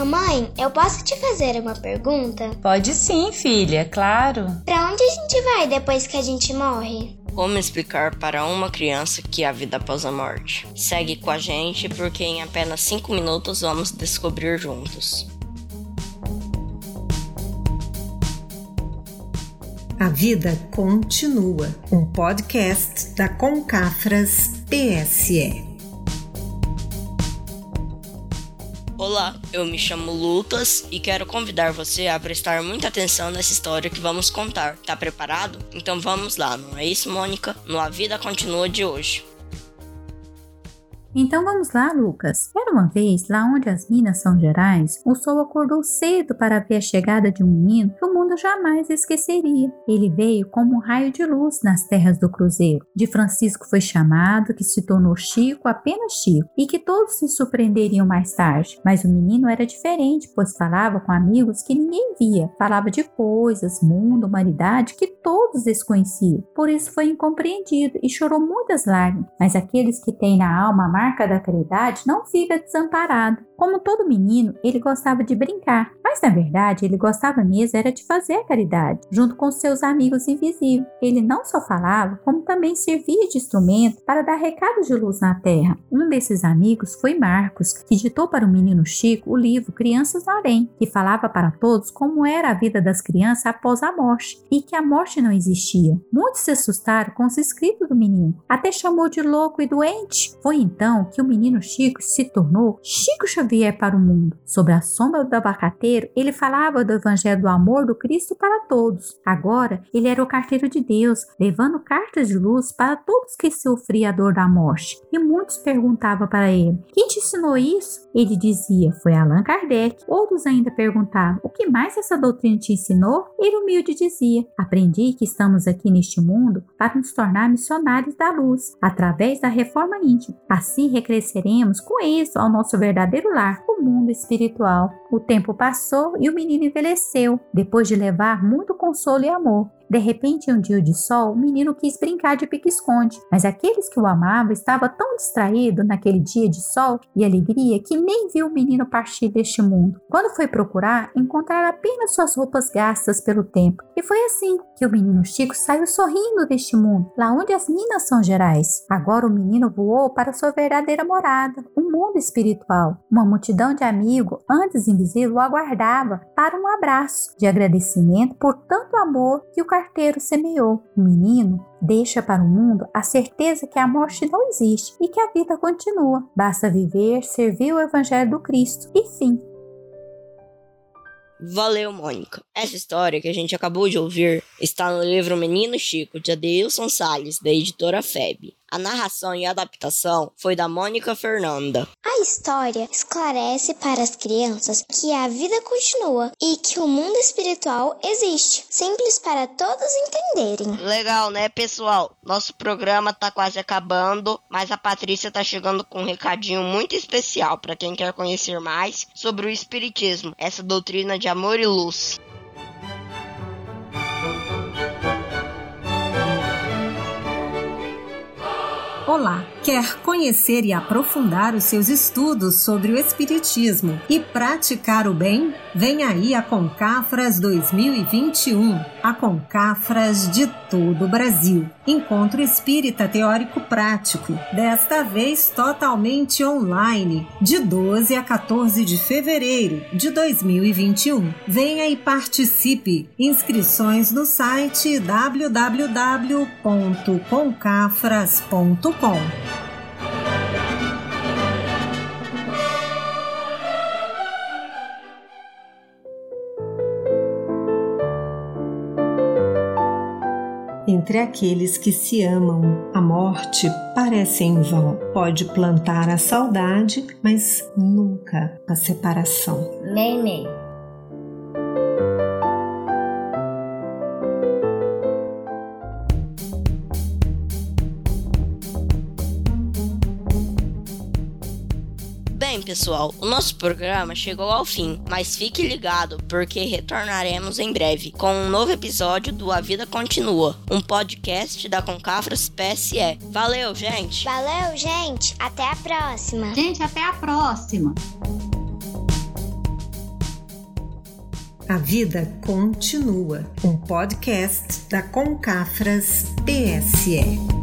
Mamãe, eu posso te fazer uma pergunta? Pode sim, filha, claro. Pra onde a gente vai depois que a gente morre? Como explicar para uma criança que há vida após a morte? Segue com a gente porque em apenas 5 minutos vamos descobrir juntos. A Vida Continua, um podcast da Concafras PSE. Olá, eu me chamo Lucas e quero convidar você a prestar muita atenção nessa história que vamos contar. Tá preparado? Então vamos lá, não é isso, Mônica? No A Vida Continua de hoje. Então vamos lá, Lucas. Era uma vez, lá onde as Minas São Gerais, o sol acordou cedo para ver a chegada de um menino que o mundo jamais esqueceria. Ele veio como um raio de luz nas terras do Cruzeiro. De Francisco foi chamado, que se tornou Chico apenas Chico, e que todos se surpreenderiam mais tarde. Mas o menino era diferente, pois falava com amigos que ninguém via. Falava de coisas, mundo, humanidade que todos desconheciam. Por isso foi incompreendido e chorou muitas lágrimas. Mas aqueles que têm na alma a marca da caridade não fica desamparado. Como todo menino, ele gostava de brincar, mas na verdade ele gostava mesmo era de fazer a caridade, junto com seus amigos invisíveis. Ele não só falava, como também servia de instrumento para dar recados de luz na terra. Um desses amigos foi Marcos, que ditou para o menino Chico o livro Crianças no Além, que falava para todos como era a vida das crianças após a morte e que a morte não existia. Muitos se assustaram com os escritos do menino, até chamou de louco e doente. Foi então que o menino Chico se tornou Chico Xavier para o mundo. Sob a sombra do abacateiro, ele falava do evangelho do amor do Cristo para todos. Agora, ele era o carteiro de Deus, levando cartas de luz para todos que sofriam a dor da morte. E muitos perguntavam para ele: Quem te ensinou isso? Ele dizia: Foi Allan Kardec. Outros ainda perguntavam: O que mais essa doutrina te ensinou? Ele humilde dizia: Aprendi que estamos aqui neste mundo para nos tornar missionários da luz, através da reforma íntima. Assim recresceremos com isso ao nosso verdadeiro lar, o mundo espiritual. O tempo passou e o menino envelheceu, depois de levar muito consolo e amor. De repente, em um dia de sol, o menino quis brincar de pique-esconde, mas aqueles que o amavam estavam tão distraídos naquele dia de sol e alegria que nem viu o menino partir deste mundo. Quando foi procurar, encontraram apenas suas roupas gastas pelo tempo. E foi assim que o menino Chico saiu sorrindo deste mundo, lá onde as Minas São Gerais. Agora o menino voou para sua verdadeira morada, o um mundo espiritual. Uma multidão de amigos, antes invisível, o aguardava para um abraço de agradecimento por tanto amor que o carteiro semeou. O menino deixa para o mundo a certeza que a morte não existe e que a vida continua. Basta viver, servir o Evangelho do Cristo e fim. Valeu, Mônica. Essa história que a gente acabou de ouvir está no livro Menino Chico, de Adeilson Salles, da editora FEB. A narração e adaptação foi da Mônica Fernanda. A história esclarece para as crianças que a vida continua e que o mundo espiritual existe. Simples para todos entenderem. Legal, né, pessoal? Nosso programa tá quase acabando, mas a Patrícia tá chegando com um recadinho muito especial para quem quer conhecer mais sobre o espiritismo, essa doutrina de amor e luz. Olá! Quer conhecer e aprofundar os seus estudos sobre o Espiritismo e praticar o bem? Vem aí a Concafras 2021, a Concafras de todo o Brasil. Encontro Espírita Teórico Prático, desta vez totalmente online, de 12 a 14 de fevereiro de 2021. Venha e participe. Inscrições no site www.concafras.com. Entre aqueles que se amam, a morte parece em vão. Pode plantar a saudade, mas nunca a separação. Nem, Bem, pessoal, o nosso programa chegou ao fim, mas fique ligado porque retornaremos em breve com um novo episódio do A Vida Continua, um podcast da Concafras PSE. Valeu, gente! Valeu, gente! Até a próxima! Gente, até a próxima! A Vida Continua, um podcast da Concafras PSE.